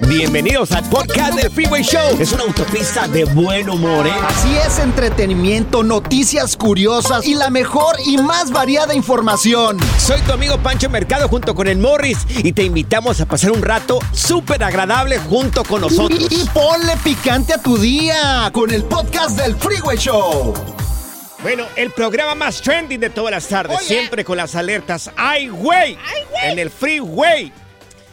Bienvenidos al podcast del Freeway Show. Es una autopista de buen humor, ¿eh? Así es, entretenimiento, noticias curiosas y la mejor y más variada información. Soy tu amigo Pancho Mercado junto con el Morris y te invitamos a pasar un rato súper agradable junto con nosotros. Y, y ponle picante a tu día con el podcast del Freeway Show. Bueno, el programa más trending de todas las tardes, Oye. siempre con las alertas. ¡Ay, güey! En el Freeway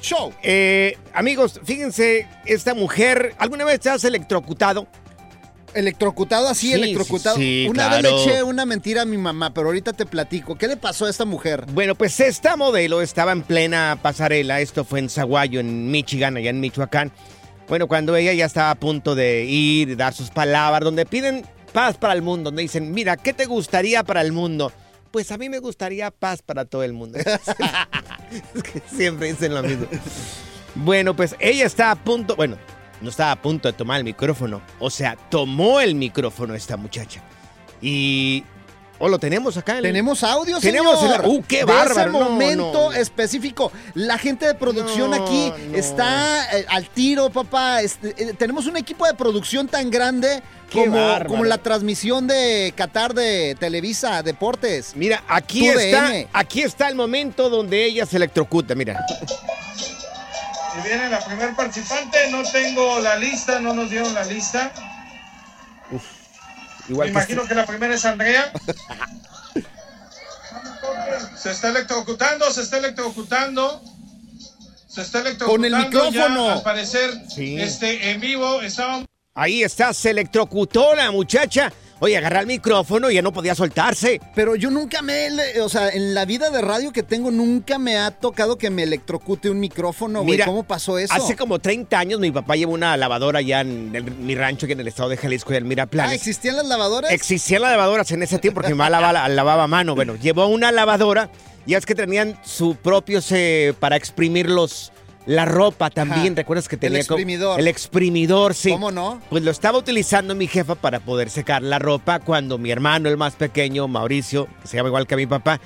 Show. Eh, amigos, fíjense, esta mujer, ¿alguna vez te has electrocutado? Electrocutado así, Sí, electrocutado. sí, sí, una claro. vez le eché una mentira a mi mamá, pero ahorita te platico. ¿Qué le pasó a esta mujer? Bueno, pues esta modelo estaba en plena pasarela, esto fue en Zaguayo, en Michigan, allá en Michoacán. Bueno, cuando ella ya estaba a punto de ir, dar sus palabras, donde piden paz para el mundo, donde dicen, mira, ¿qué te gustaría para el mundo? Pues a mí me gustaría paz para todo el mundo. es que siempre dicen lo mismo. Bueno, pues ella está a punto, bueno, no estaba a punto de tomar el micrófono, o sea, tomó el micrófono esta muchacha. Y... ¿O lo tenemos acá? en- Tenemos audio, Tenemos señor. el- ¡Uh, qué De bárbaro! ese No, momento no. específico. La gente de producción No, aquí no. está eh, al tiro, papá. Este, eh, tenemos un equipo de producción tan grande como, como la transmisión de Qatar de Televisa Deportes. Mira, aquí está, aquí está el momento donde ella se electrocuta, mira. Y viene la primer participante, no tengo la lista, no nos dieron la lista. Igual Me que imagino que la primera es Andrea. Se está electrocutando, se está electrocutando. Se está electrocutando. Con el micrófono. ya, al parecer, Sí. este, en vivo, estábamos. Ahí está, se electrocutó la muchacha. Oye, agarra el micrófono y ya no podía soltarse. Pero yo nunca me, o sea, en la vida de radio que tengo, nunca me ha tocado que me electrocute un micrófono, güey. ¿Cómo pasó eso? Hace como 30 años mi papá llevó una lavadora allá en el- mi rancho, aquí en el estado de Jalisco, y Ah, Miraplanes. ¿existían las lavadoras? Existían las lavadoras en ese tiempo porque mi mamá lavaba, lavaba a mano. Bueno, llevó una lavadora y es que tenían su propio se, para exprimir los, la ropa también. Ajá. ¿Recuerdas que El tenía como- exprimidor. el exprimidor, sí. ¿Cómo no? Pues lo estaba utilizando mi jefa para poder secar la ropa cuando mi hermano, el más pequeño, Mauricio, que se llama igual que mi papá,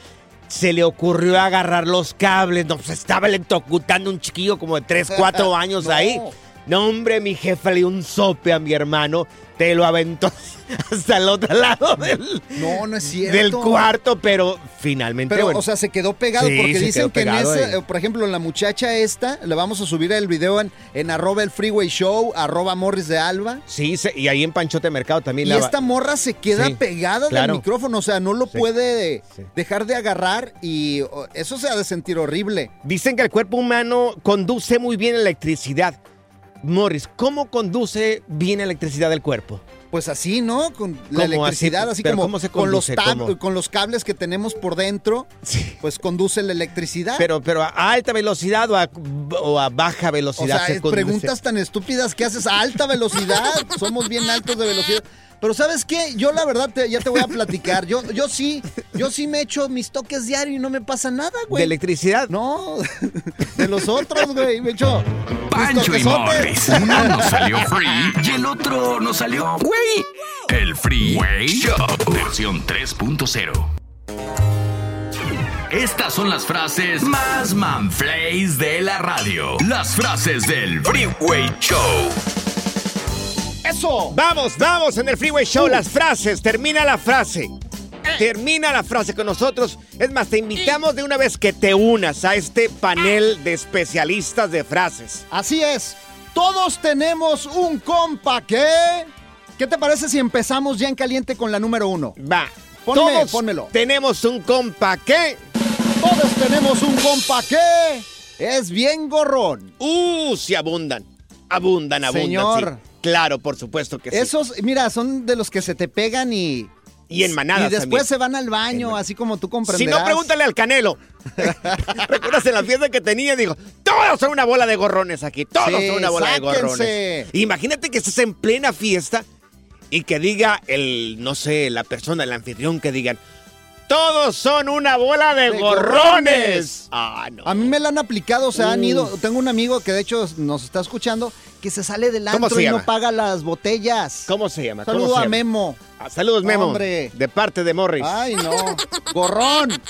se le ocurrió agarrar los cables. No, pues estaba electrocutando un chiquillo como de 3, 4 años No. ahí. No, hombre, mi jefa le dio un sope a mi hermano, te lo aventó hasta el otro lado del, No, no es cierto. del cuarto, pero finalmente, Pero, bueno, o sea, se quedó pegado Sí, porque dicen que en ese, eh, por ejemplo, la muchacha esta, le vamos a subir el video en, en arroba el freeway show, arroba morris de alba. sí, se- y ahí en Panchote Mercado también Y la- esta morra se queda Sí, pegada claro. del micrófono, o sea, no lo Sí, puede dejar de agarrar y eso se ha de sentir horrible. Dicen que el cuerpo humano conduce muy bien electricidad. Morris, ¿cómo conduce bien electricidad el cuerpo? Pues así, ¿no? Con la electricidad, así, ¿Pero como cómo se con, los con los cables que tenemos por dentro, pues conduce la electricidad. Pero, pero a alta velocidad o a, o a baja o velocidad sea, se es conduce. preguntas tan estúpidas que haces a alta velocidad. Somos bien altos de velocidad. Pero ¿sabes qué? Yo la verdad te- ya te voy a platicar. Yo, yo sí, yo sí me echo mis toques diarios y no me pasa nada, ¿De güey. electricidad? No, de los otros, güey. Me echo Pancho y. Morris. Uno nos salió free y el otro nos salió güey. El Freeway Show versión 3.0. Estas son las frases más manflays de la radio. Las frases del Freeway Show. ¡Eso! Vamos, vamos en el Freeway Show. Las frases. Termina la frase. Termina la frase con nosotros. Es más, te invitamos de una vez que te unas a este panel de especialistas de frases. Así es. Todos tenemos un compa que... ¿Qué te parece si empezamos ya en caliente con la número uno? Va. Ponme, Todos pónmelo. tenemos un compa que... Todos tenemos un compa que es bien gorrón. Uh, sí abundan. Abundan, abundan. Señor. Claro, por supuesto que sí. Esos, mira, son de los que se te pegan y... Y en manadas Y después también. se van al baño, así como tú Si comprenderás. no, pregúntale al Canelo. ¿Recuerdas en la fiesta que tenía? Dijo, todos son una bola de gorrones aquí. Todos Sí, son una bola de gorrones. Imagínate que estés en plena fiesta y que diga el, no sé, la persona, el anfitrión, que digan, todos son una bola de, De gorrones. gorrones. Ah, no. A mí me la han aplicado, o sea, han Uf. ido. Tengo un amigo que de hecho nos está escuchando que se sale del ¿Cómo antro y llama? no paga las botellas. ¿Cómo se llama? ¿Cómo Saludo se a llama? Memo. Ah, saludos, Memo. Hombre. De parte de Morris. Ay, no. Gorrón.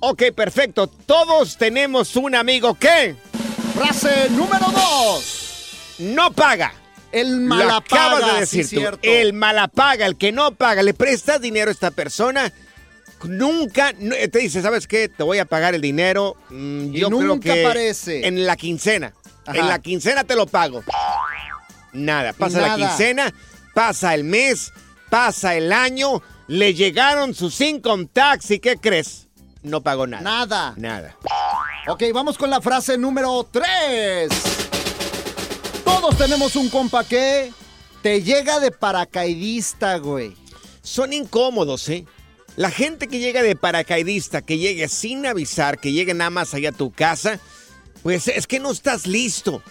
Ok, perfecto. Todos tenemos un amigo que Frase número dos. no paga. El Lo malapaga. acabas de decir sí, tú. cierto. El malapaga, el que no paga, le prestas dinero a esta persona. Nunca no- te dice, ¿sabes qué? Te voy a pagar el dinero. mm, Y yo creo nunca que aparece. En la quincena. Ajá. En la quincena te lo pago. Nada. Pasa la quincena, pasa el mes, pasa el año. Le llegaron sus income tax y ¿qué crees? No pagó nada. Nada. Nada. Ok, vamos con la frase número 3. Todos tenemos un compa que te llega de paracaidista, güey. son incómodos, ¿eh? La gente que llega de paracaidista, que llegue sin avisar, que llegue nada más allá a tu casa, pues es que no estás listo.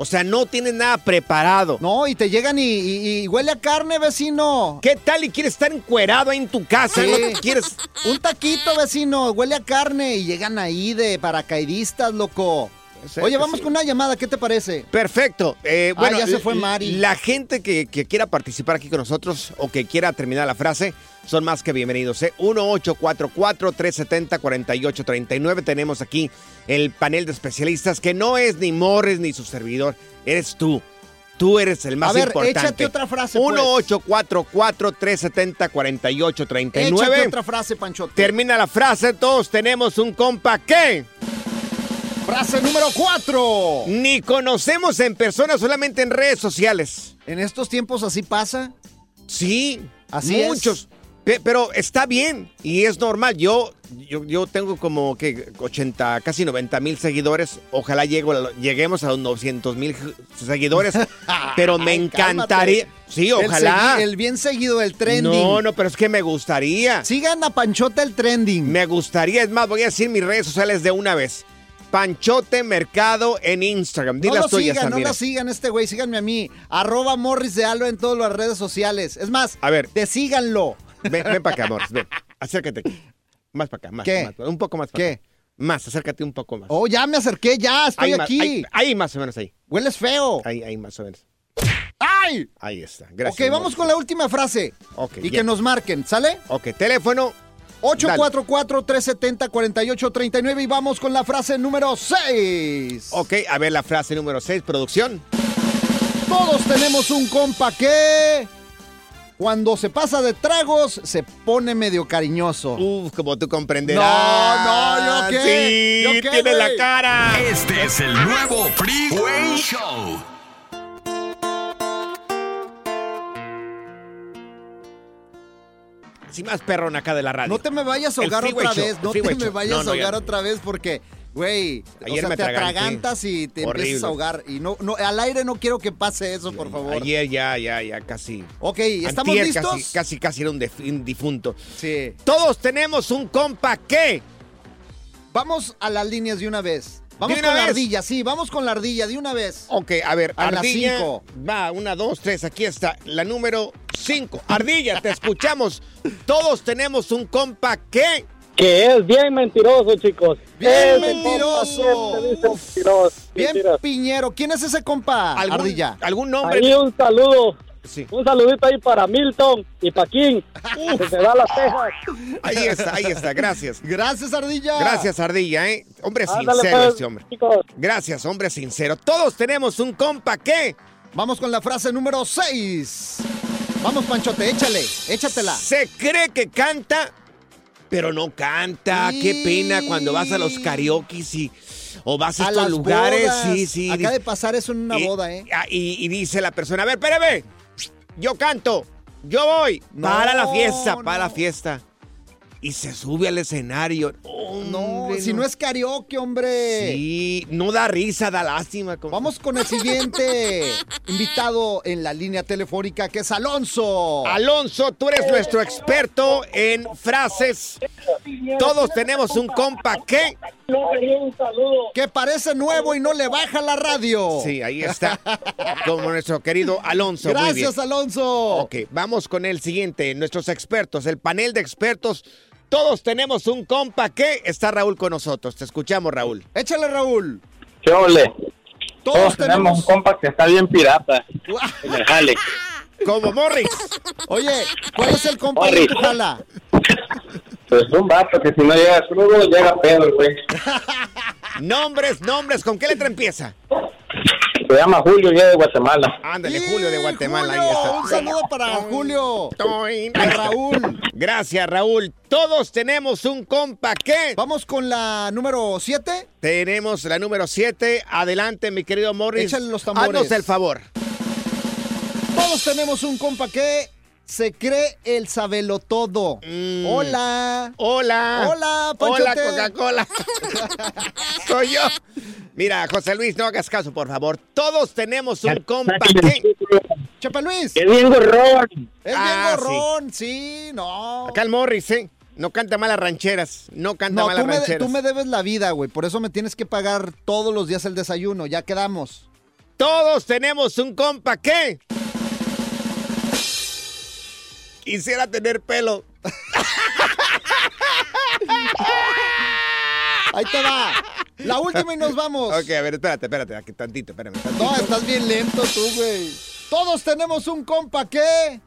O sea, no tienes nada preparado. No, y te llegan y, y- y huele a carne, vecino. ¿Qué tal y quieres estar encuerado ahí en tu casa? Sí. ¿No te quieres? Un taquito, vecino, huele a carne y llegan ahí de paracaidistas, loco. Sí, Oye, vamos sí. con una llamada, ¿qué te parece? Perfecto. Eh, Ah, bueno, ya se fue Mari. La gente que, que quiera participar aquí con nosotros o que quiera terminar la frase son más que bienvenidos. ¿eh? 1844-370-4839. Tenemos aquí el panel de especialistas que no es ni Morris ni su servidor. Eres tú. Tú eres el más A ver, importante. échate otra frase, pues. 1844-370-4839. Échate otra frase, Panchote. Termina la frase. Todos tenemos un compa que frase número 4. ni conocemos en persona, solamente en redes sociales. En estos tiempos así pasa. Sí, Así muchos. Pe- Pero está bien y es normal. Yo, yo, yo tengo como que 80, casi 90 mil seguidores. Ojalá llego lleguemos a los 900 mil seguidores. pero me Ay, encantaría. cálmate. Sí, El ojalá. segui- El, bien seguido, el trending. no, no, pero es que me gustaría. Sigan a Panchote el trending. Me gustaría. Es más, voy a decir mis redes sociales de una vez. Panchote Mercado en Instagram. Di no las lo tuyas, sigan, no lo sigan este güey, síganme a mí. Arroba Morris de Alba en todas las redes sociales. Es más, A ver. te síganlo. Ven, ven para acá, amor. Ven. Acércate. Más para acá, más. ¿Qué? más, un poco más para ¿Qué? acá. Más, acércate un poco más. Oh, ya me acerqué, ya, estoy Ahí más, aquí. ahí, ahí más o menos ahí. Hueles feo. Ahí, ahí más o menos. ¡Ay! Ahí está. Gracias. ok, vamos con la última frase. Ok, y ya. que nos marquen, ¿sale? Ok, teléfono. 844-370-4839 y vamos con la frase número 6. Ok, a ver la frase número 6, producción. Todos tenemos un compa que cuando se pasa de tragos se pone medio cariñoso. Uf, como tú comprenderás. No, no, ¿yo qué? Sí, ¿Yo qué, tiene la güey? cara. Este es el nuevo Freeway Show. Sí, más perrón acá de la radio. No te me vayas a ahogar otra Show, vez, no te me vayas No, a ahogar no. otra vez porque Güey, o Ayer sea, me te atragantas y te Horrible. empiezas a ahogar. Y no, no, al aire no quiero que pase eso, por favor. Ayer ya, ya, ya casi. Ok, ¿estamos Antier listos? Casi, casi, casi era un, def- un difunto. Sí. Todos tenemos un compa que. Vamos a las líneas de una vez. Vamos ¿De con la ardilla, sí, vamos con la ardilla de una vez. Ok, a ver, A las Ardilla. cinco. Va, una, dos, tres, aquí está. La número cinco. Ardilla, te escuchamos. Todos tenemos un compa que. Que es bien mentiroso, chicos. Bien mentiroso. dice mentiroso, Bien, mentiras. Piñero. ¿Quién es ese compa, ¿Algún, ardilla? ¿Algún nombre? Ahí un saludo. Sí. Un saludito ahí para Milton y para King. Que se da las tejas. Ahí está, ahí está. Gracias. Gracias, ardilla. Gracias, Ardilla, ¿eh? Hombre Ándale, sincero pues, este hombre. chicos. Gracias, hombre sincero. Todos tenemos un compa que. Vamos con la frase número 6. Vamos, Panchote, échale, échatela. Se cree que canta, pero no canta. Sí. Qué pena cuando vas a los karaoke y. O vas a, A estos lugares, bodas. sí, sí. Acaba di- de pasar eso en una y- boda, ¿eh? ah, Y, y dice la persona, a ver, espérame, yo canto, yo voy. No, para la fiesta, para la fiesta. Y se sube al escenario. No, Hombre, si no es karaoke, hombre. Sí, no da risa, da lástima. Vamos con el siguiente invitado en la línea telefónica, que es Alonso. Alonso, tú eres nuestro experto en frases. Todos tenemos un compa que... Que parece nuevo y no le baja la radio. Sí, ahí está. Como nuestro querido Alonso. Gracias, Alonso. Ok, vamos con el siguiente. Nuestros expertos, el panel de expertos. Todos tenemos un compa que está Raúl con nosotros. Te escuchamos, Raúl. Échale, Raúl. ¿Qué ole? Todos, tenemos. un compa que está bien pirata en el jale. Como Morris. Oye, ¿cuál es el compa de tu jala? Pues un vato que si no llega crudo, llega pedo, güey. Nombres, nombres. ¿Con qué letra empieza? Se llama Julio y es de Guatemala. Ándale, Julio de Guatemala. Julio, Ahí está. Un saludo para Julio. Toin. A Raúl. Gracias, Raúl. Todos tenemos un compa que... Vamos con la número 7. Tenemos la número 7. Adelante, mi querido Morris. Échale los tambores. Haznos el favor. Todos tenemos un compa que se cree el sabelotodo. Mm. Hola. Hola. Hola, Hola, Panchote. Coca-Cola. Soy yo. Mira, José Luis, no hagas caso, por favor. Todos tenemos un compa que... Chepa Luis. ¡Qué bien gorrón! Es Ah, bien gorrón. Sí, no. Acá el Morris, ¿eh? No canta malas rancheras. No canta No, malas tú me, rancheras. tú me debes la vida, güey. Por eso me tienes que pagar todos los días el desayuno. Ya quedamos. Todos tenemos un compa que... Quisiera tener pelo. Ahí te va. La última y nos vamos. Ok, a ver, espérate, espérate, aquí tantito, espérame. tantito. No, estás bien lento tú, güey. Todos tenemos un compa que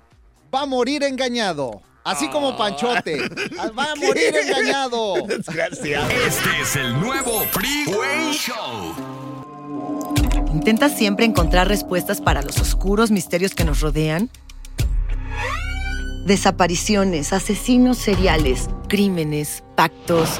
va a morir engañado. Así Ah. como Panchote. Va a morir engañado. Desgraciado. Este es el nuevo Freeway Show. ¿Intentas siempre encontrar respuestas para los oscuros misterios que nos rodean? Desapariciones, asesinos seriales, crímenes, pactos.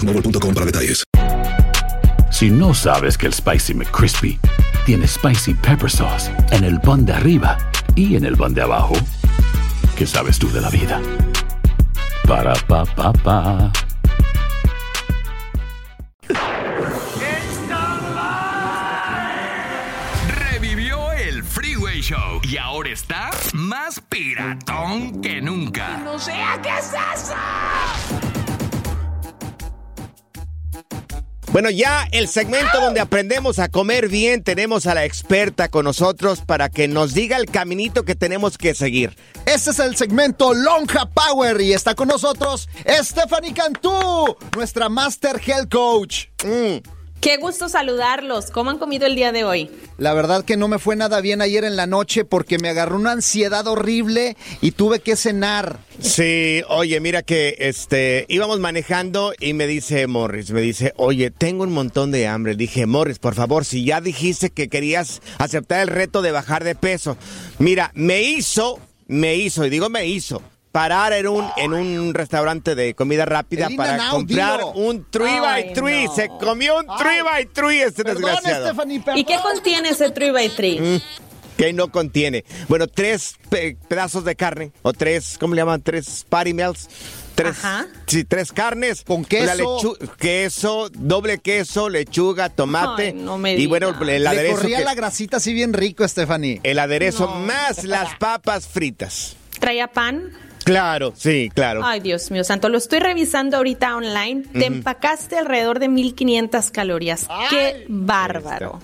Boostmobile.com para detalles. Si no sabes que el Spicy McCrispy tiene Spicy Pepper Sauce en el pan de arriba y en el pan de abajo, ¿qué sabes tú de la vida? Para, pa, pa, pa. Revivió el Freeway Show y ahora está más piratón que nunca. ¡No sé qué es eso! Bueno, ya el segmento donde aprendemos a comer bien, tenemos a la experta con nosotros para que nos diga el caminito que tenemos que seguir. Este es el segmento Lonja Power y está con nosotros Stephanie Cantú, nuestra Master Health Coach. Mm. Qué gusto saludarlos. ¿Cómo han comido el día de hoy? La verdad que no me fue nada bien ayer en la noche porque me agarró una ansiedad horrible y tuve que cenar. Sí, oye, mira que este íbamos manejando y me dice Morris, me dice, oye, tengo un montón de hambre. Dije, Morris, por favor, si ya dijiste que querías aceptar el reto de bajar de peso, mira, me hizo, me hizo, y digo me hizo, parar en un, en un restaurante de comida rápida El para comprar dilo. un 3x3. no. Se comió un 3x3 este Perdón, desgraciado. Stephanie, ¿Y qué contiene ese 3x3? Mm, que no contiene. Bueno, tres pe- pedazos de carne, o tres, ¿cómo le llaman? Tres patty melts. Tres, Ajá. sí, tres carnes. Con queso. Queso, doble queso, lechuga, tomate. Ay, no me y bueno, digas. el Le aderezo. corría que- la grasita así bien rico, Stephanie. el aderezo No. más las papas fritas. ¿Traía pan? Claro, sí, claro. Ay, Dios mío santo, lo estoy revisando ahorita online. Te empacaste alrededor de 1500 calorías. Qué bárbaro.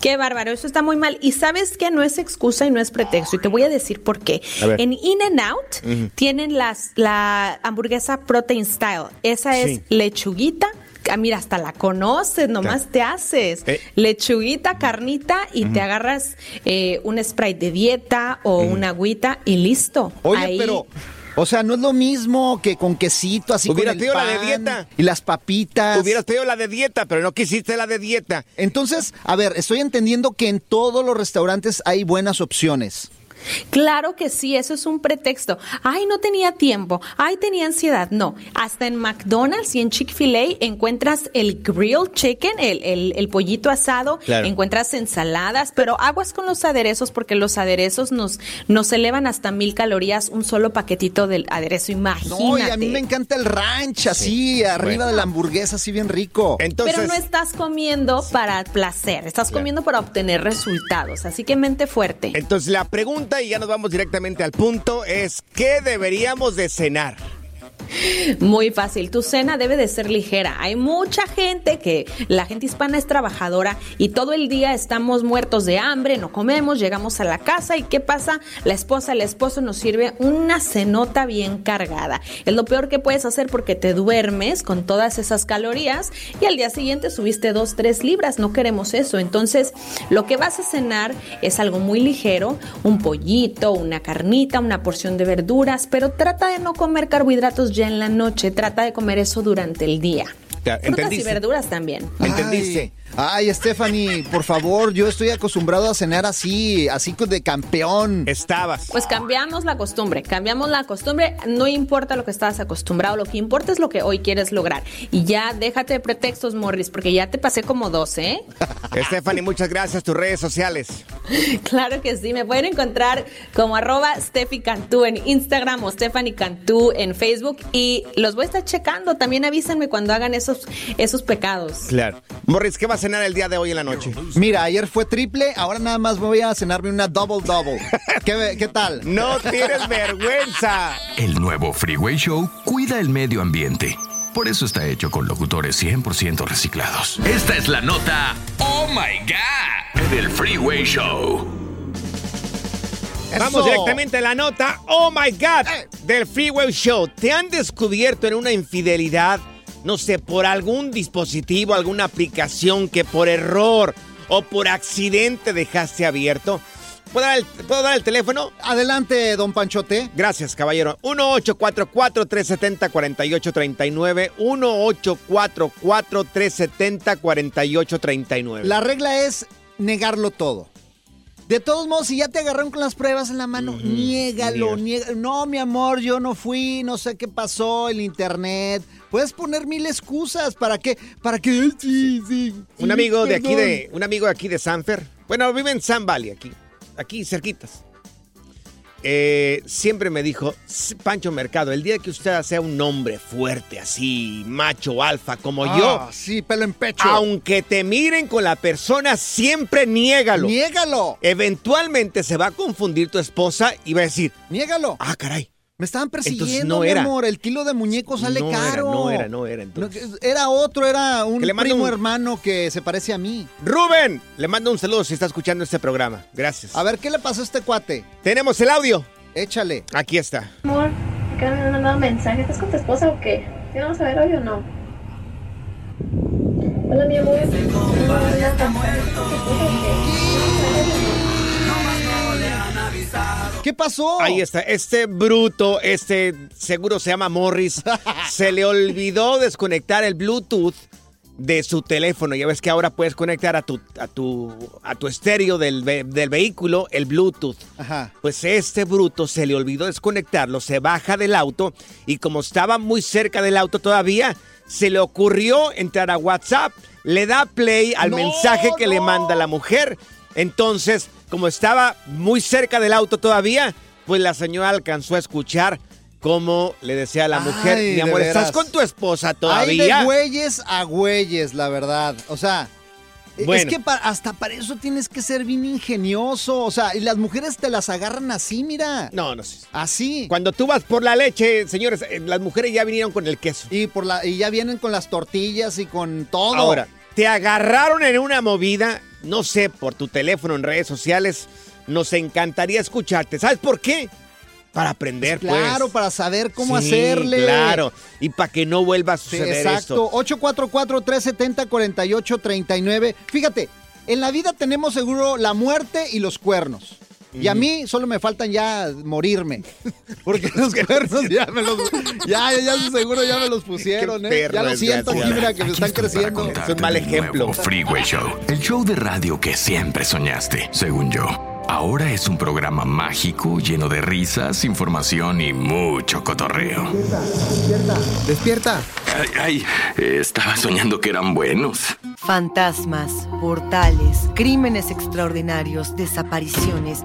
Qué bárbaro, eso está muy mal. Y sabes que no es excusa y no es pretexto. Y te voy a decir por qué. En In and Out tienen las, la hamburguesa Protein Style. Esa es lechuguita. Ah, Mira, hasta la conoces, nomás te haces. Eh. Lechuguita, carnita y te agarras eh, un spray de dieta o una agüita y listo. Oye, Ahí- pero, o sea, no es lo mismo que con quesito, así Hubieras con el pedido la de pan dieta. Y las papitas. Hubieras pedido la de dieta, pero no quisiste la de dieta. Entonces, a ver, estoy entendiendo que en todos los restaurantes hay buenas opciones. Claro que sí, eso es un pretexto. Ay, no tenía tiempo. Ay, tenía ansiedad. No, hasta en McDonald's y en Chick-fil-A encuentras el grilled chicken, el, el- el pollito asado, Claro. encuentras ensaladas, pero aguas con los aderezos porque los aderezos nos, nos elevan hasta mil calorías un solo paquetito del aderezo, imagínate. No, y a mí me encanta el ranch, así, arriba Bueno. de la hamburguesa, así bien rico. Entonces, Pero no estás comiendo para placer, estás comiendo para obtener resultados, así que mente fuerte. entonces la pregunta, y ya nos vamos directamente al punto, es ¿qué deberíamos de cenar? Muy fácil, tu cena debe de ser ligera. Hay mucha gente que la gente hispana es trabajadora y todo el día estamos muertos de hambre, no comemos, llegamos a la casa y ¿qué pasa? La esposa, el esposo nos sirve una cenota bien cargada. Es lo peor que puedes hacer porque te duermes con todas esas calorías y al día siguiente subiste dos, tres libras. No queremos eso. Entonces, lo que vas a cenar es algo muy ligero, un pollito, una carnita, una porción de verduras, pero trata de no comer carbohidratos en la noche, trata de comer eso durante el día. Ya, Frutas y verduras también. ¿Entendiste? Ay, Stephanie, por favor, yo estoy acostumbrado a cenar así, así de campeón. Estabas. Pues cambiamos la costumbre, cambiamos la costumbre, no importa lo que estabas acostumbrado, lo que importa es lo que hoy quieres lograr. Y ya déjate de pretextos, Morris, porque ya te pasé como 12, ¿eh? Stephanie, muchas gracias. Tus redes sociales. Claro que sí, me pueden encontrar como arroba Steffi Cantú en Instagram o Stephanie Cantú en Facebook y los voy a estar checando. También avísenme cuando hagan esos, esos pecados. Claro. Morris, ¿qué va a cenar el día de hoy en la noche? Mira, ayer fue triple, ahora nada más voy a cenarme una double double. ¿Qué, qué tal? No tienes vergüenza. El nuevo Freeway Show cuida el medio ambiente. Por eso está hecho con locutores 100% reciclados. Esta es la nota Oh My God del Freeway Show. Vamos Eso. directamente a la nota. Oh my God. Del Freeway Show. ¿Te han descubierto en una infidelidad? No sé, por algún dispositivo, alguna aplicación que por error o por accidente dejaste abierto. ¿Puedo dar el, ¿puedo dar el teléfono? Adelante, don Panchote. Gracias, caballero. 1844-370-4839. 1844-370-4839. La regla es negarlo todo. De todos modos, si ya te agarraron con las pruebas en la mano, niégalo, niega- No, mi amor, yo no fui, no sé qué pasó, el internet. Puedes poner mil excusas para que, para que, sí, sí, Un amigo de aquí de, un amigo de aquí de Sanfer. Bueno, vive en San Valley, aquí, aquí cerquitas. Eh, siempre me dijo, "S- Pancho Mercado, el día que usted sea un hombre fuerte, así, macho, alfa, como yo, Ah, sí, pelo en pecho. aunque te miren con la persona, siempre niégalo. Niégalo. Eventualmente se va a confundir tu esposa y va a decir, Niégalo. ah, caray. Me estaban persiguiendo, Entonces no mi era. amor. El kilo de muñeco sale no era, caro. no era, no era. No, Entonces. que- Era otro, era un le mando primo un- hermano que se parece a mí. Rubén, le mando un saludo si está escuchando este programa. Gracias. A ver, ¿qué le pasó a este cuate? Tenemos el audio. Échale. Aquí está. Amor, acá me han mandado mensaje. ¿Estás con tu esposa o qué? ¿Sí vamos a ver hoy o no? Hola, mi amor. ¿Qué pasó? Ahí está. Este bruto, este seguro se llama Morris, se le olvidó desconectar el Bluetooth de su teléfono. Ya ves que ahora puedes conectar a tu, a tu, a tu estéreo del, ve- del vehículo el Bluetooth. Ajá. Pues este bruto se le olvidó desconectarlo, se baja del auto y como estaba muy cerca del auto todavía, se le ocurrió entrar a WhatsApp, le da play al No, mensaje que le manda la mujer. Entonces, como estaba muy cerca del auto todavía, pues la señora alcanzó a escuchar cómo le decía a la mujer, Ay, mi amor, ¿estás con tu esposa Hay todavía? de güeyes a güeyes, la verdad. O sea, e- Bueno. es que hasta para eso tienes que ser bien ingenioso. O sea, y las mujeres te las agarran así, mira. No, no sé. Así. Cuando tú vas por la leche, señores, eh, las mujeres ya vinieron con el queso. Y, por la, y ya vienen con las tortillas y con todo. Ahora, te agarraron en una movida, no sé, por tu teléfono en redes sociales. Nos encantaría escucharte. ¿Sabes por qué? Para aprender, pues. Claro, para saber cómo Sí, hacerle. Claro, y para que no vuelva a suceder exacto. esto. 844-370-4839. Fíjate, en la vida tenemos seguro la muerte y los cuernos. Y a mí solo me faltan ya morirme. Porque los cuernos ya me los. Ya, ya, ya seguro ya me los pusieron, ¿eh? Ya lo siento, mira, que me están creciendo. Es un mal ejemplo. Freeway Show, el show de radio que siempre soñaste, según yo. Ahora es un programa mágico lleno de risas, información y mucho cotorreo. Despierta. Ay, ay, estaba soñando que eran buenos. Fantasmas, portales, crímenes extraordinarios, desapariciones,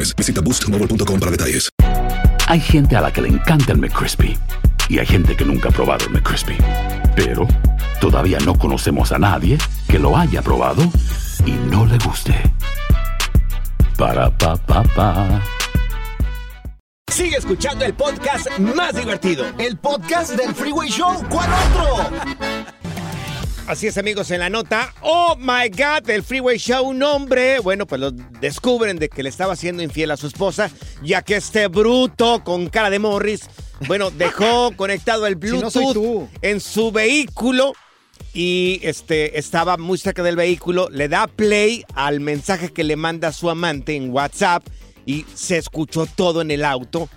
Visita boostmobile.com para detalles. Hay gente a la que le encanta el McCrispy y hay gente que nunca ha probado el McCrispy. Pero todavía no conocemos a nadie que lo haya probado y no le guste. Para pa pa pa. Sigue escuchando el podcast más divertido. El podcast del Freeway Show. ¿Cuál otro? Así es, amigos, en la nota. Oh my God, el Freeway Show, un hombre. Bueno, pues lo descubren de que le estaba siendo infiel a su esposa, ya que este bruto con cara de Morris, bueno, dejó conectado el Si Bluetooth no en su vehículo y este estaba muy cerca del vehículo. Le da play al mensaje que le manda su amante en WhatsApp y se escuchó todo en el auto.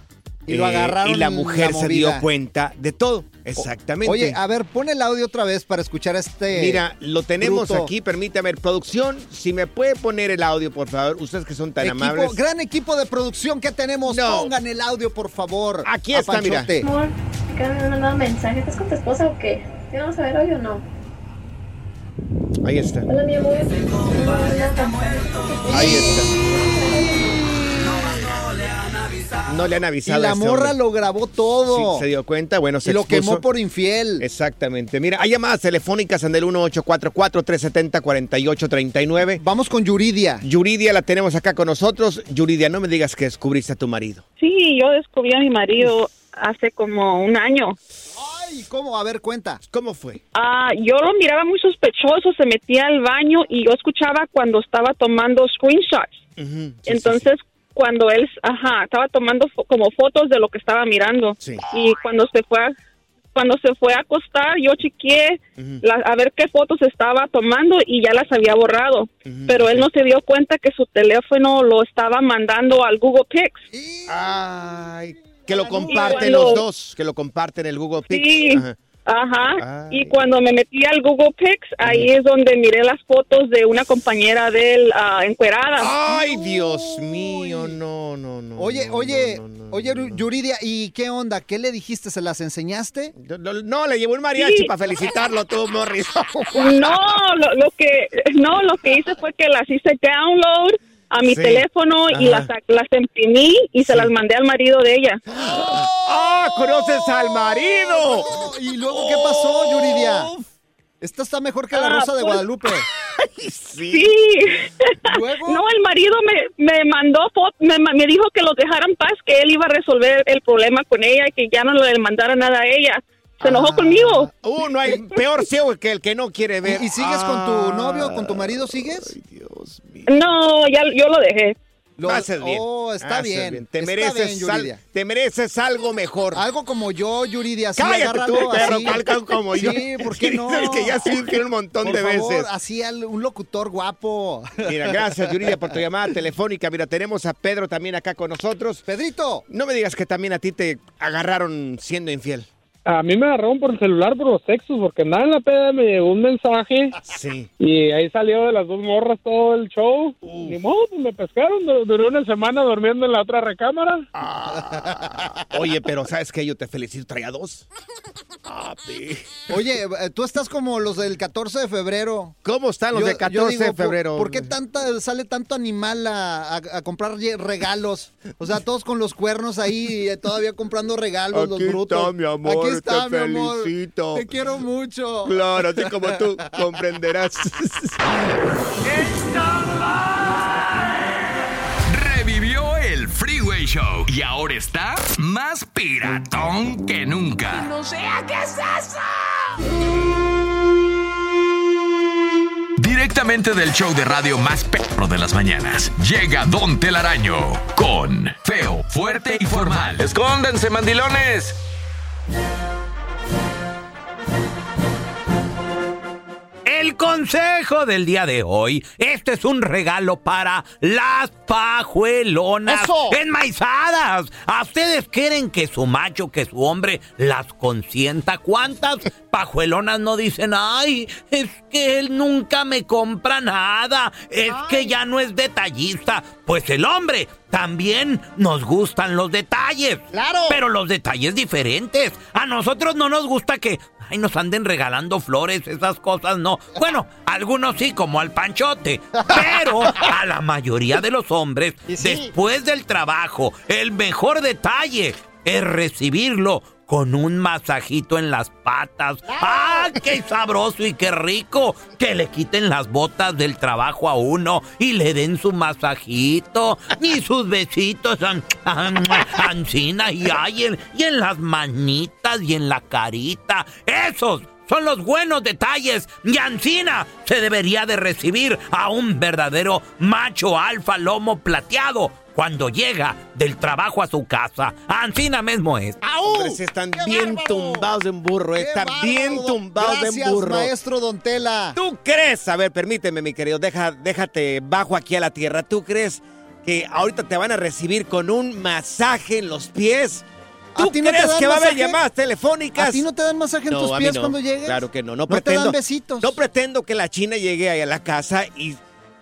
Eh, Y lo agarraron Y la mujer la se dio cuenta de todo. Exactamente. Oye, a ver, pon el audio otra vez para escuchar a este. Mira, lo tenemos bruto. aquí, permítame, producción, si me puede poner el audio, por favor, ustedes que son tan Equipo- amables. Gran equipo de producción que tenemos. No. Pongan el audio, por favor. Aquí está, mira. Amor, Que me han mandado mensaje. ¿Estás con tu esposa o qué? ¿Ya vamos a ver hoy o no? Ahí está. Hola, mi amor. Ahí está. No le han avisado. Y la a este morra hombre. lo grabó todo. Sí, se dio cuenta, bueno, se y lo expuso. quemó por infiel. Exactamente. Mira, hay llamadas telefónicas en el 1844-370-4839. Vamos con Yuridia. Yuridia la tenemos acá con nosotros. Yuridia, no me digas que descubriste a tu marido. Sí, yo descubrí a mi marido hace como un año. Ay, ¿cómo? A ver, cuenta. ¿Cómo fue? Ah, yo lo miraba muy sospechoso, se metía al baño y yo escuchaba cuando estaba tomando screenshots. Entonces, cuando él, ajá, estaba tomando fo- como fotos de lo que estaba mirando. Y cuando se fue a, cuando se fue a acostar, yo chequeé la- a ver qué fotos estaba tomando y ya las había borrado. Pero él no se dio cuenta que su teléfono lo estaba mandando al Google Pics. Ay, que lo comparten cuando- los dos, que lo comparten el Google Pics. Sí. Ajá. Ajá. Y cuando me metí al Google Pics, ahí es donde miré las fotos de una compañera de él ah, encuerada. Ay, Dios mío, no, no, no. Oye, oye, oye, Yuridia, ¿y qué onda? ¿Qué le dijiste? ¿Se las enseñaste? No, no, le llevó un mariachi Sí. para felicitarlo tú, Morris. No, lo, lo que no, lo que hice fue que las hice download a mi Sí. teléfono y las, las imprimí y se las mandé al marido de ella. ¡Ah, conoces al marido! ¿Y luego qué pasó, Yuridia? Esta está mejor que la Ah, Rosa de pues- Guadalupe. Sí. No, el marido me, me mandó me, me dijo que los dejara en paz, que él iba a resolver el problema con ella y que ya no le mandara nada a ella. Se enojó conmigo. Uh, no hay peor ciego que el que no quiere ver. ¿Y, y sigues con tu novio, con tu marido, sigues? No, ya yo lo dejé. Lo- Haces bien. Oh, está Haces bien. Te Está mereces, bien, al- te mereces algo mejor. Algo como yo, Yuridia. Así, Cállate tú, perro, can- como yo. Sí, ¿por qué no? el que ya un montón Por de favor, veces. así al- un locutor guapo. Mira, gracias Yuridia por tu llamada telefónica. Mira, tenemos a Pedro también acá con nosotros. Pedrito. No me digas que también a ti te agarraron siendo infiel. A mí me agarraron por el celular por los textos, porque andaba en la peda, me llegó un mensaje. Sí. Y ahí salió de las dos morras todo el show. Ni modo, pues me pescaron. du- Duré una semana durmiendo en la otra recámara. Oye, pero ¿sabes qué? Yo te felicito, traía dos. Papi. Oye, eh, tú estás como los del 14 de febrero. ¿Cómo están los Yo- del yo 14 digo, de ¿por- febrero? ¿Por, qué tanta, sale tanto animal a, a- a comprar regalos? O sea, todos con los cuernos ahí, todavía comprando regalos, los Aquí brutos. está, mi amor, Aquí está, te mi amor. felicito. Te quiero mucho. Claro, así como tú comprenderás. Revivió el Freeway Show y ahora está más piratón que nunca. No sé a qué es eso. Directamente del show de radio más perro de las mañanas, llega Don Telaraño con Feo, Fuerte y Formal. ¡Escóndanse, mandilones! Thank. El consejo del día de hoy, este es un regalo para las pajuelonas ¡Eso! enmaizadas. ¿A ustedes quieren que su macho, que su hombre las consienta? ¿Cuántas pajuelonas no dicen, ay, es que él nunca me compra nada, es que ya no es detallista? Pues el hombre también nos gustan los detalles. Claro. Pero los detalles diferentes. A nosotros no nos gusta que ay, nos anden regalando flores, esas cosas no. Bueno, algunos sí, como al panchote. Pero a la mayoría de los hombres, después del trabajo, el mejor detalle es recibirlo con un masajito en las patas. ¡Ah, qué sabroso y qué rico! Que le quiten las botas del trabajo a uno y le den su masajito y sus besitos an, an- ancina y en, y en las manitas y en la carita. ¡Esos! Son los buenos detalles. Y Ancina se debería de recibir a un verdadero macho alfa lomo plateado cuando llega del trabajo a su casa. Ancina mismo es. Hombres están bien tumbados en burro, están bien tumbados Gracias, en burro. maestro Don Tela. ¿Tú crees? A ver, permíteme, mi querido, deja, déjate bajo aquí a la tierra. ¿Tú crees que ahorita te van a recibir con un masaje en los pies? ¿Tú ¿A ti no te crees dan que va a haber masaje? llamadas telefónicas? ¿A ti no te dan masaje en No, tus pies no. cuando llegues? Claro que no. No, ¿No te pretendo. dan besitos? No pretendo que la china llegue ahí a la casa y,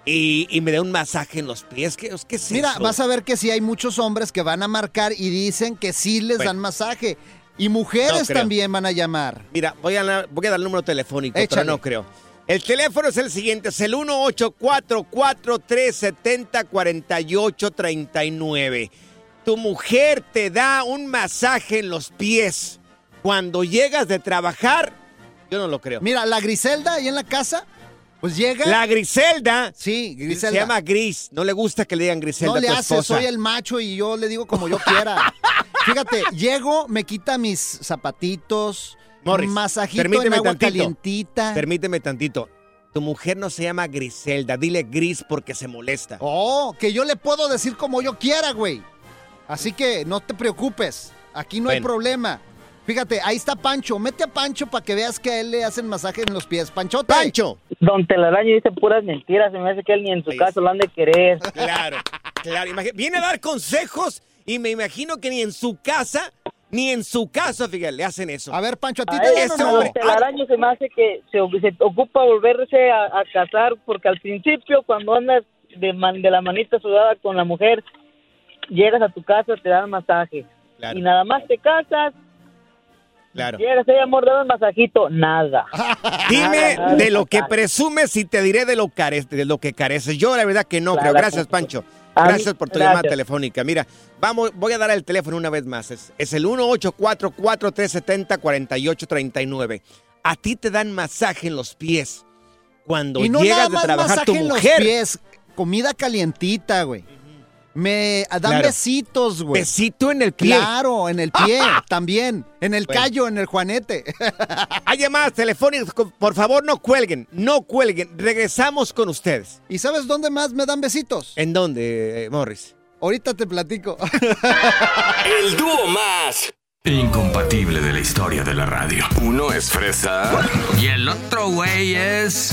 y, y me dé un masaje en los pies. ¿Qué, qué es Mira, eso? vas a ver que sí hay muchos hombres que van a marcar y dicen que sí les Bueno. dan masaje. Y mujeres No también van a llamar. Mira, voy a, la- voy a dar el número telefónico, pero Échale. no creo. El teléfono es el siguiente, es el 1844-370-4839. Tu mujer te da un masaje en los pies cuando llegas de trabajar. Yo no lo creo. Mira, la Griselda ahí en la casa, pues llega. La Griselda. Sí, Se Griselda. llama Gris. No le gusta que le digan Griselda No le a tu hace, esposa. soy el macho y yo le digo como yo quiera. Fíjate, llego, me quita mis zapatitos, Morris, masajito en permíteme agua tantito. calientita. Permíteme tantito. Tu mujer no se llama Griselda. Dile Gris porque se molesta. Oh, que yo le puedo decir como yo quiera, güey. Así que no te preocupes. Aquí no hay problema. Fíjate, ahí está Pancho. Mete a Pancho para que veas que a él le hacen masaje en los pies. Panchote. Pancho. Don Telaraño dice puras mentiras. Se me hace que él ni en su casa lo han de querer. Claro, claro. Imagi- Viene a dar consejos y me imagino que ni en su casa, ni en su casa, fíjate, le hacen eso. A ver, Pancho, a ti te o no? hombre- Don Telaraño se me hace que se, se ocupa volverse a, a casar porque al principio cuando andas de, man- de la manita sudada con la mujer, llegas a tu casa, te dan masaje. Claro. Y nada más te casas, Claro. llegas, hey amor, dame un masajito. Nada. Dime Nada, nada de lo que masaje. presumes y te diré de lo, care- de lo que careces. Yo la verdad que no Claro, creo. Gracias, Pancho. Pancho. A mí- Gracias por tu gracias. llamada telefónica. Mira, vamos, voy a dar el teléfono una vez más. Es, es el 1844-370-4839. A ti te dan masaje en los pies cuando Y no llegas nada de trabajar masaje tu en los mujer. pies, comida calientita, güey. Me dan Claro. besitos, güey. Besito en el pie. Claro, en el pie también. En el Bueno. callo, en el juanete. Hay llamadas telefónicas. Por favor, no cuelguen. No cuelguen. Regresamos con ustedes. ¿Y sabes dónde más me dan besitos? ¿En dónde, eh, Morris? Ahorita te platico. El dúo más incompatible de la historia de la radio. Uno es fresa y el otro güey es.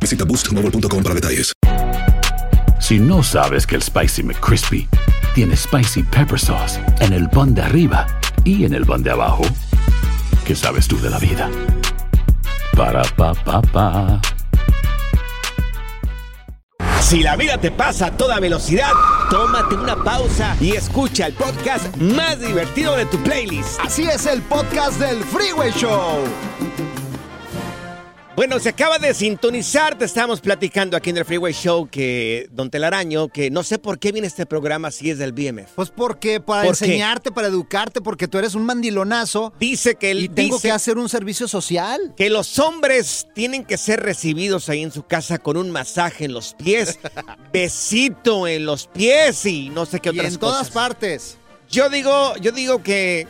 Visita boostmobile.com para detalles. Si no sabes que el Spicy McCrispy tiene Spicy Pepper Sauce en el pan de arriba y en el pan de abajo, ¿qué sabes tú de la vida? Para, pa, pa, pa. Si la vida te pasa a toda velocidad, tómate una pausa y escucha el podcast más divertido de tu playlist. Así es el podcast del Freeway Show. Bueno, se acaba de sintonizar, te estamos platicando aquí en el Freeway Show que Don Telaraño, que no sé por qué viene este programa si es del BMF. Pues porque para ¿Por qué? enseñarte, para educarte, porque tú eres un mandilonazo. Dice que él y tengo dice que hacer un servicio social. que los hombres tienen que ser recibidos ahí en su casa con un masaje en los pies, besito en los pies y no sé qué Y otras en todas cosas. partes. Yo digo, yo digo que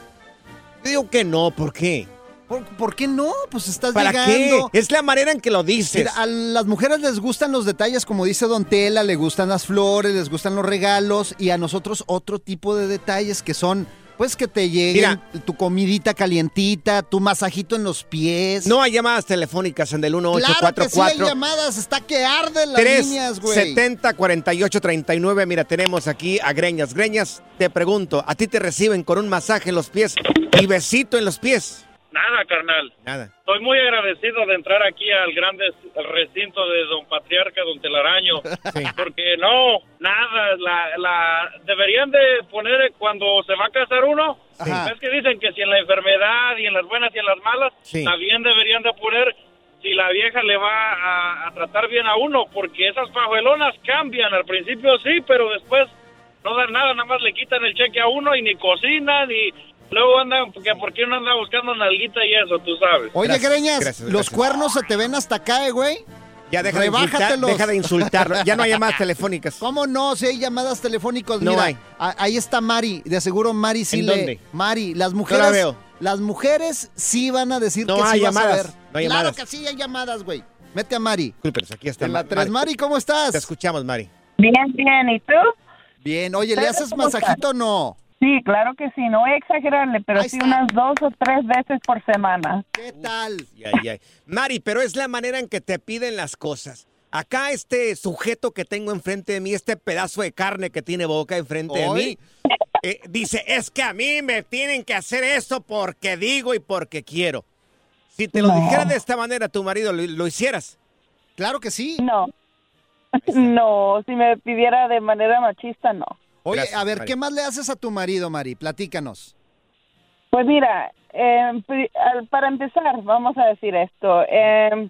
yo digo que no, ¿por qué? ¿Por, por qué no? Pues estás ¿Para llegando. qué? Es la manera en que lo dices. Mira, a las mujeres les gustan los detalles, como dice Don Tela, le gustan las flores, les gustan los regalos y a nosotros otro tipo de detalles que son, pues que te lleguen tu comidita calientita, tu masajito en los pies. No hay llamadas telefónicas en el claro que sí hay 1844 llamadas, está que arden las líneas, güey. 370 48 39. Mira, tenemos aquí a Greñas. Greñas, te pregunto, ¿a ti te reciben con un masaje en los pies y besito en los pies? Nada, carnal. Nada. Estoy muy agradecido de entrar aquí al grande recinto de Don Patriarca, Don Telaraño. Porque no, nada, la, la, deberían de poner cuando se va a casar uno. Es que dicen que si en la enfermedad y en las buenas y en las malas, Sí. también deberían de poner si la vieja le va a, a tratar bien a uno, porque esas pajuelonas cambian. Al principio sí, pero después no dan nada, nada más le quitan el cheque a uno y ni cocinan, ni luego andan, porque ¿por qué no anda buscando nalguita y eso, tú sabes? Oye, Greñas, los cuernos se te ven hasta acá, eh, güey. Ya deja de, insultar, deja de insultarlo. Ya no hay llamadas telefónicas. ¿Cómo no? Si hay llamadas telefónicas, No mira, hay. a- ahí está Mari. De seguro Mari sí ¿En le. dónde? Mari, las No mujeres. la veo. Las mujeres sí van a decir No que hay sí vas a llamadas, ver. no hay claro llamadas. que sí hay llamadas, güey. Mete a Mari. Discúlpenos, aquí está. En la Ma- tres, Mari, ¿cómo estás? Te escuchamos, Mari. Bien, bien, ¿y tú? Bien, oye, ¿le ¿Ustedes haces masajito o no? Sí, claro que sí, no voy a exagerarle, pero sí unas dos o tres veces por semana. ¿Qué tal? Ay, ay. Mari, pero es la manera en que te piden las cosas. Acá este sujeto que tengo enfrente de mí, este pedazo de carne que tiene boca enfrente de mí, eh, dice, es que a mí me tienen que hacer eso porque digo y porque quiero. Si te lo No. dijera de esta manera, tu marido lo, lo hicieras. Claro que sí. No. No, si me pidiera de manera machista, no. Oye, Gracias, a ver, Mari. ¿qué más le haces a tu marido, Mari? Platícanos. Pues mira, eh, para empezar, vamos a decir esto. eh,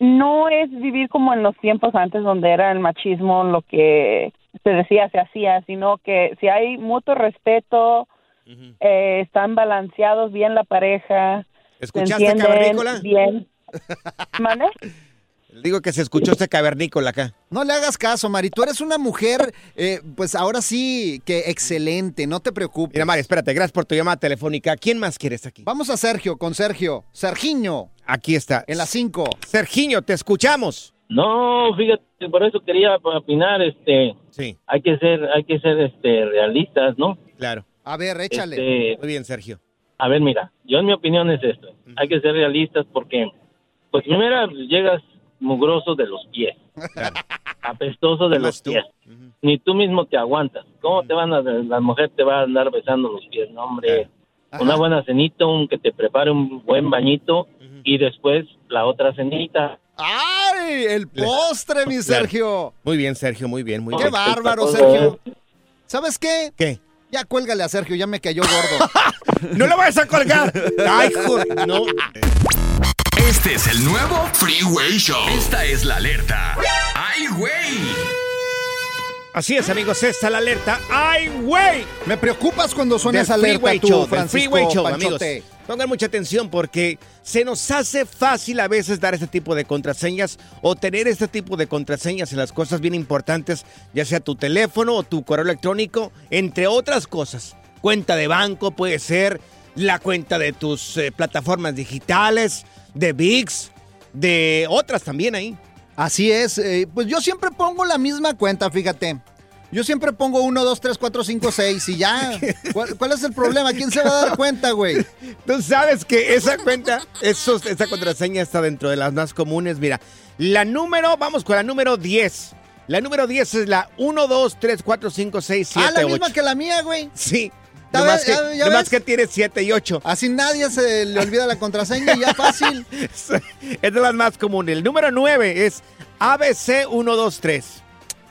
no es vivir como en los tiempos antes donde era el machismo lo que se decía, se hacía, sino que si hay mutuo respeto, eh, están balanceados bien la pareja, se ¿Escuchaste, entienden bien. ¿Mande? Digo que se escuchó este cavernícola acá. No le hagas caso, Mari. Tú eres una mujer, eh, pues ahora sí que excelente, no te preocupes. Mira, Mari, espérate, gracias por tu llamada telefónica. ¿Quién más quieres aquí? Vamos a Sergio, con Sergio. Sergiño, Aquí está. en las 5. Sergiño, te escuchamos. No, fíjate, por eso quería opinar, este, Sí, hay que ser, hay que ser, este, realistas, ¿no? claro. A ver, échale. Este, Muy bien, Sergio. a ver, mira, yo en mi opinión es esto, hay que ser realistas porque, pues primero llegas mugroso de los pies, Claro. apestoso de ¿Qué los tú? pies, ni tú mismo te aguantas, ¿cómo te van a, la mujer te va a andar besando los pies, no hombre, Ajá. una buena cenita, un que te prepare un buen bañito y después la otra cenita, ¡Ay! El postre, mi Claro. Sergio. Muy bien, Sergio, muy bien, muy ¡Qué bien. bárbaro, Todo Sergio! ¿Sabes qué? ¿Qué? Ya cuélgale a Sergio, ya me cayó gordo. ¡No lo vayas a colgar! ¡Ay, jo- No. Este es el nuevo Freeway Show. Esta es la alerta. ¡Ay, güey! Así es, amigos, esta es la alerta. ¡Ay, güey! Me preocupas cuando suena esa alerta Freeway tú, Show, del Francisco Freeway Show, amigos. Pongan mucha atención porque se nos hace fácil a veces dar este tipo de contraseñas o tener este tipo de contraseñas en las cosas bien importantes, ya sea tu teléfono o tu correo electrónico, entre otras cosas. Cuenta de banco puede ser, la cuenta de tus eh, plataformas digitales, de VIX, de otras también ahí. Así es, eh, pues yo siempre pongo la misma cuenta, fíjate. Yo siempre pongo 1, 2, 3, 4, 5, 6 y ya. ¿Cuál, cuál es el problema? ¿Quién se va a dar cuenta, güey? Tú sabes que esa cuenta, esos, esa contraseña está dentro de las más comunes. Mira, la número, vamos con la número 10. La número 10 es la 1, 2, 3, 4, 5, 6, 7, Ah, la 8. misma que la mía, güey. Sí. Nomás, que, nomás que tiene 7 y 8. Así nadie se le olvida la contraseña y ya fácil. es de las más comunes. El número 9 es ABC123.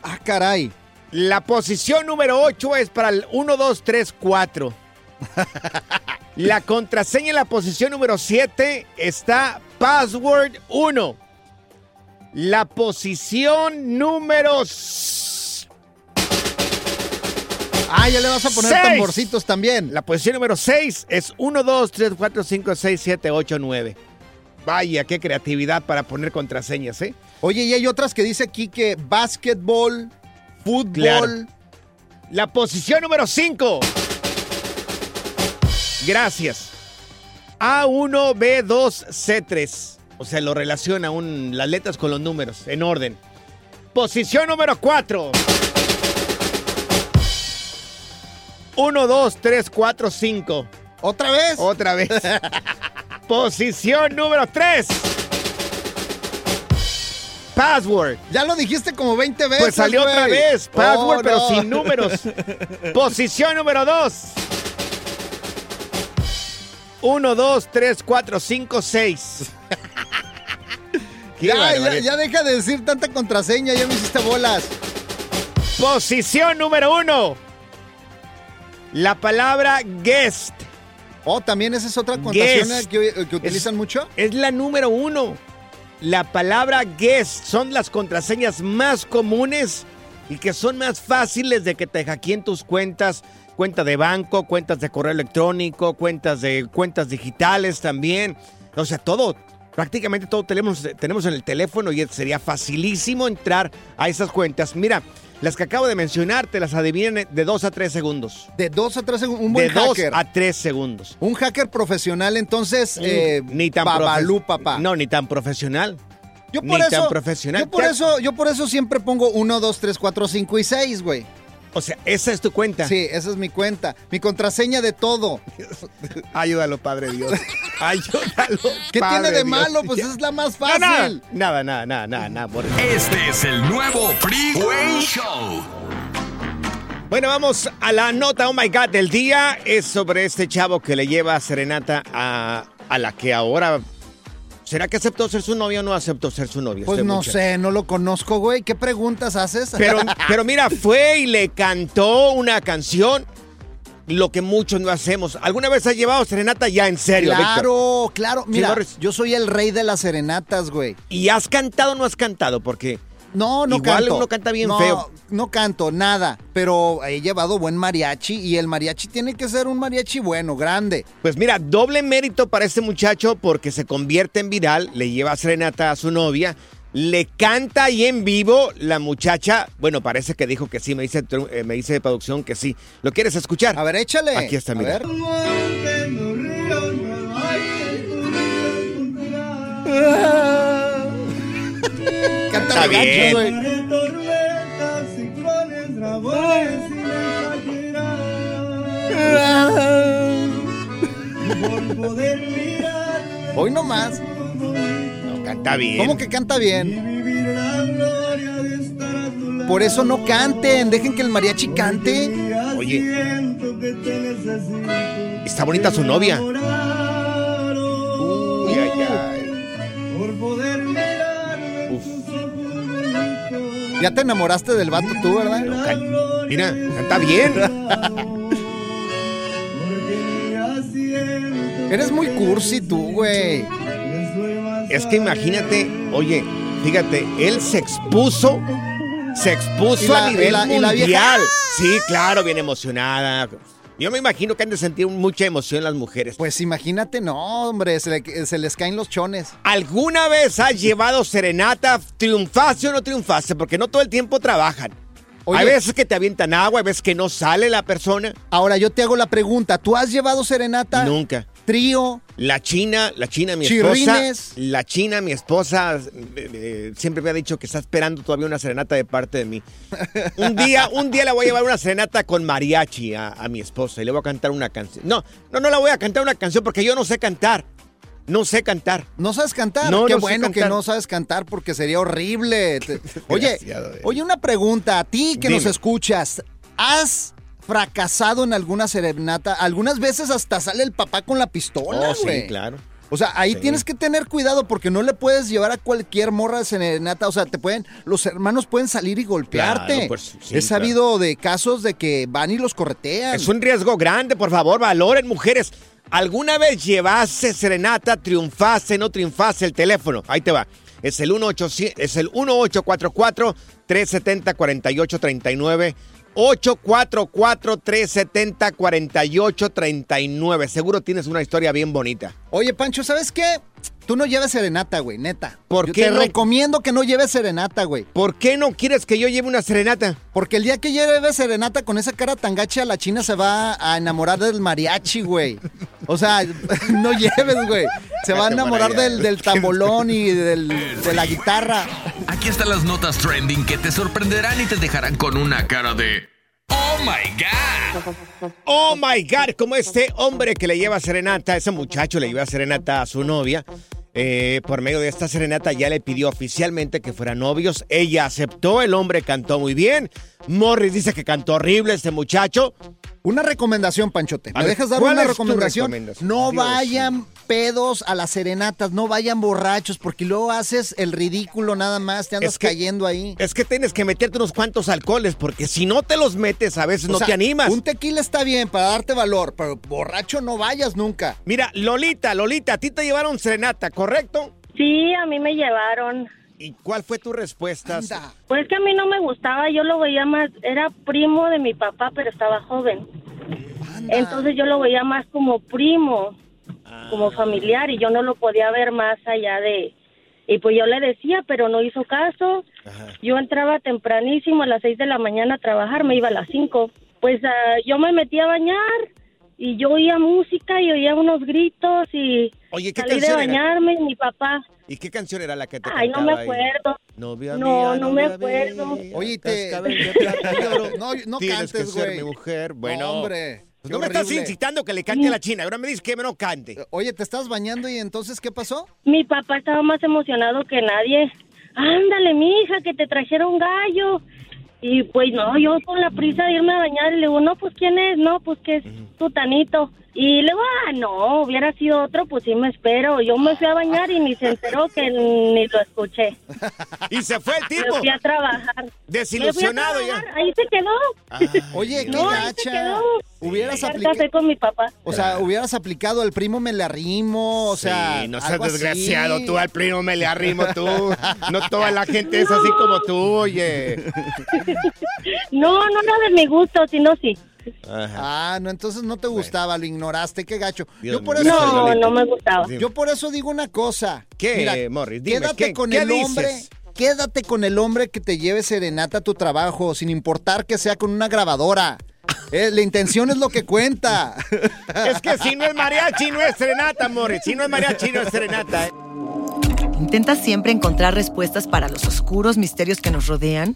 Ah, caray. La posición número 8 es para el 1, 2, 3, 4. La contraseña en la posición número 7 está password 1. La posición número... s- Ah, ya le vas a poner Seis. tamborcitos también. La posición número 6 es 1, 2, 3, 4, 5, 6, 7, 8, 9. Vaya, qué creatividad para poner contraseñas, ¿eh? Oye, y hay otras que dice aquí que básquetbol, fútbol. Claro. La posición número 5. Gracias. A1, B2, C3. O sea, lo relaciona un, las letras con los números, en orden. Posición número 4. 1, 2, 3, 4, 5. ¿Otra vez? Otra vez. Posición número 3. Password. Ya lo dijiste como 20 veces. Pues salió güey. otra vez. Password, Oh, pero no. sin números. Posición número 2. 1, 2, 3, 4, 5, 6. Qué Ya, ya, ya deja de decir tanta contraseña, ya me hiciste bolas. Posición número uno. La palabra guest. Oh, también esa es otra contraseña Guest. que, que utilizan Es- mucho. Es la número uno. La palabra guest son las contraseñas más comunes y que son más fáciles de que te hackeen tus cuentas, cuenta de banco, cuentas de correo electrónico, cuentas de cuentas digitales también. O sea, todo, prácticamente todo tenemos, tenemos en el teléfono y sería facilísimo entrar a esas cuentas. Mira, las que acabo de mencionar te las adivinan de dos a tres segundos. De dos a tres segundos. Un de buen dos hacker. a tres segundos. Un hacker profesional, entonces, eh, ni tan babalú, papá. No, ni tan profesional. Yo ni por eso, tan profesional. Yo por eso, yo por eso siempre pongo 1, 2, 3, 4, 5 y 6, güey. O sea, esa es tu cuenta. Sí, esa es mi cuenta. Mi contraseña de todo. Ayúdalo, Padre Dios. Ayúdalo. ¿Qué Padre tiene de Dios. malo? Pues es la más fácil. Nada, nada, nada, nada, nada. por- Este es el nuevo Freeway Show. Bueno, vamos a la nota, oh my God, del día. Es sobre este chavo que le lleva serenata a, a la que ahora... ¿Será que aceptó ser su novia o no aceptó ser su novia? Pues este no muchacho? sé, no lo conozco, güey. ¿Qué preguntas haces? Pero, pero mira, fue y le cantó una canción, lo que muchos no hacemos. ¿Alguna vez has llevado serenata ya en serio? Claro, claro. Mira, yo soy el rey de las serenatas, güey. ¿Y has cantado o no has cantado? Porque No, no Igual canto. uno canta bien No, feo. No canto, nada. Pero he llevado buen mariachi y el mariachi tiene que ser un mariachi bueno, grande. Pues mira, doble mérito para este muchacho porque se convierte en viral, le lleva serenata a su novia, le canta ahí en vivo la muchacha. Bueno, parece que dijo que sí, me dice, eh, me dice de producción que sí. ¿Lo quieres escuchar? A ver, échale. Aquí está, A mira. ver. Canta Está bien. güey. Hoy no más. No, canta bien. ¿Cómo que canta bien? Por eso no canten, dejen que el mariachi cante. Oye, está bonita su novia. Uy, ay, ay. Uf. Ya te enamoraste del vato tú, ¿verdad? Mira, canta bien. Eres muy cursi tú, güey. Es que imagínate, oye, fíjate, él se expuso, se expuso la- a nivel y la- y la mundial. vieja- Sí, claro, bien emocionada. Yo me imagino que han de sentir mucha emoción las mujeres. Pues imagínate, no, hombre, se, le- se les caen los chones. ¿Alguna vez has llevado serenata? ¿Triunfaste o no triunfaste? Porque no todo el tiempo trabajan. Oye. hay veces que te avientan agua, hay veces que no sale la persona. Ahora yo te hago la pregunta, ¿tú has llevado serenata? Nunca. Trío. La china, la china, mi Chirrines. esposa. La china, mi esposa, eh, siempre me ha dicho que está esperando todavía una serenata de parte de mí. Un día, un día le voy a llevar una serenata con mariachi a, a mi esposa y le voy a cantar una canción. No, no, no la voy a cantar una canción porque yo no sé cantar. No sé cantar. ¿No sabes cantar? No, Qué no sé bueno que cantar. no sabes cantar porque sería horrible. Te- Oye, Desgraciado, eh. oye, una pregunta. A ti que nos Dime. escuchas, ¿has fracasado en alguna serenata? Algunas veces hasta sale el papá con la pistola, Oh, sí, claro. O sea, ahí Sí. tienes que tener cuidado porque no le puedes llevar a cualquier morra de serenata. O sea, te pueden, los hermanos pueden salir y golpearte. Claro, pues, sí, He sabido de casos de que van y los corretean. Es un riesgo grande, por favor, valoren, mujeres. ¿Alguna vez llevaste serenata, triunfaste, no triunfaste el teléfono? Ahí te va. Es el 1800 es el 1844 370 4839 844 370 4839 Seguro tienes una historia bien bonita. Oye, Pancho, ¿sabes qué? Tú no lleves serenata, güey, neta. ¿Por Yo qué Te no? recomiendo que no lleves serenata, güey. ¿Por qué no quieres que yo lleve una serenata? Porque el día que lleves serenata con esa cara tan gacha, la china se va a enamorar del mariachi, güey. O sea, no lleves, güey. Se va a enamorar del, del tambolón y del, de la guitarra. Aquí están las notas trending que te sorprenderán y te dejarán con una cara de Oh my God. Oh my God, como este hombre que le lleva serenata, ese muchacho le lleva serenata a su novia. eh, por medio de esta serenata ya le pidió oficialmente que fueran novios. Ella aceptó, el hombre cantó muy bien. Morris dice que cantó horrible este muchacho. Una recomendación, Panchote. ¿Me dejas dar ¿cuál una recomendación? recomendación? No Dios vayan pedos a las serenatas, no vayan borrachos, porque luego haces el ridículo nada más, te andas Es que- cayendo ahí. Es que tienes que meterte unos cuantos alcoholes, porque si no te los metes, a veces O no sea, te animas. Un tequila está bien para darte valor, pero borracho no vayas nunca. Mira, Lolita, Lolita, a ti te llevaron serenata, ¿correcto? Sí, a mí me llevaron. ¿Y cuál fue tu respuesta? Pues que a mí no me gustaba, yo lo veía más, era primo de mi papá, pero estaba joven. Entonces yo lo veía más como primo, como familiar, y yo no lo podía ver más allá de... Y pues yo le decía, pero no hizo caso. Yo entraba tempranísimo a las seis de la mañana a trabajar, me iba a las cinco. Pues ah, yo me metí a bañar y yo oía música y oía unos gritos y Oye, ¿qué salí de era? bañarme y mi papá... ¿Y qué canción era la que te Ay, no me ahí? acuerdo. Novia No, mía, no me acuerdo. mía, Oye, te- cascabel. No, no cantes, ser güey. mi mujer. Bueno, No, hombre, qué no me estás incitando que le cante a la china. Ahora me dices que me no cante. Oye, ¿te estás bañando y entonces qué pasó? Mi papá estaba más emocionado que nadie. Ándale, mija, que te trajeron gallo. Y pues no, yo con la prisa de irme a bañar, y le digo, no, pues quién es, no, pues que es tu tanito. Y le digo, ah, no, hubiera sido otro, pues sí me espero. Yo me fui a bañar y ni se enteró que ni lo escuché. Y se fue el Me tipo. fui a trabajar. Desilusionado Me fui a ya. Ahí se quedó. Oye, qué No, ahí se gacha. quedó. Hubieras aplicado. con mi papá. O sea, hubieras aplicado al primo me le arrimo, o sea. Sí, no seas algo así. desgraciado, tú al primo me le arrimo tú. No toda la gente es así como tú, oye. No, no era de mi gusto, sino sí. Ah, no, entonces no te gustaba, lo ignoraste, qué gacho. Dios Yo por eso No, no me gustaba. Yo por eso digo una cosa. ¿Qué, Morris? Dime, quédate ¿qué- con qué el dices? hombre. Quédate con el hombre que te lleve serenata a tu trabajo, sin importar que sea con una grabadora. Eh, la intención es lo que cuenta. Es que si no es mariachi, no es serenata, Morris. Si no es mariachi, no es serenata. ¿eh? ¿Intentas siempre encontrar respuestas para los oscuros misterios que nos rodean?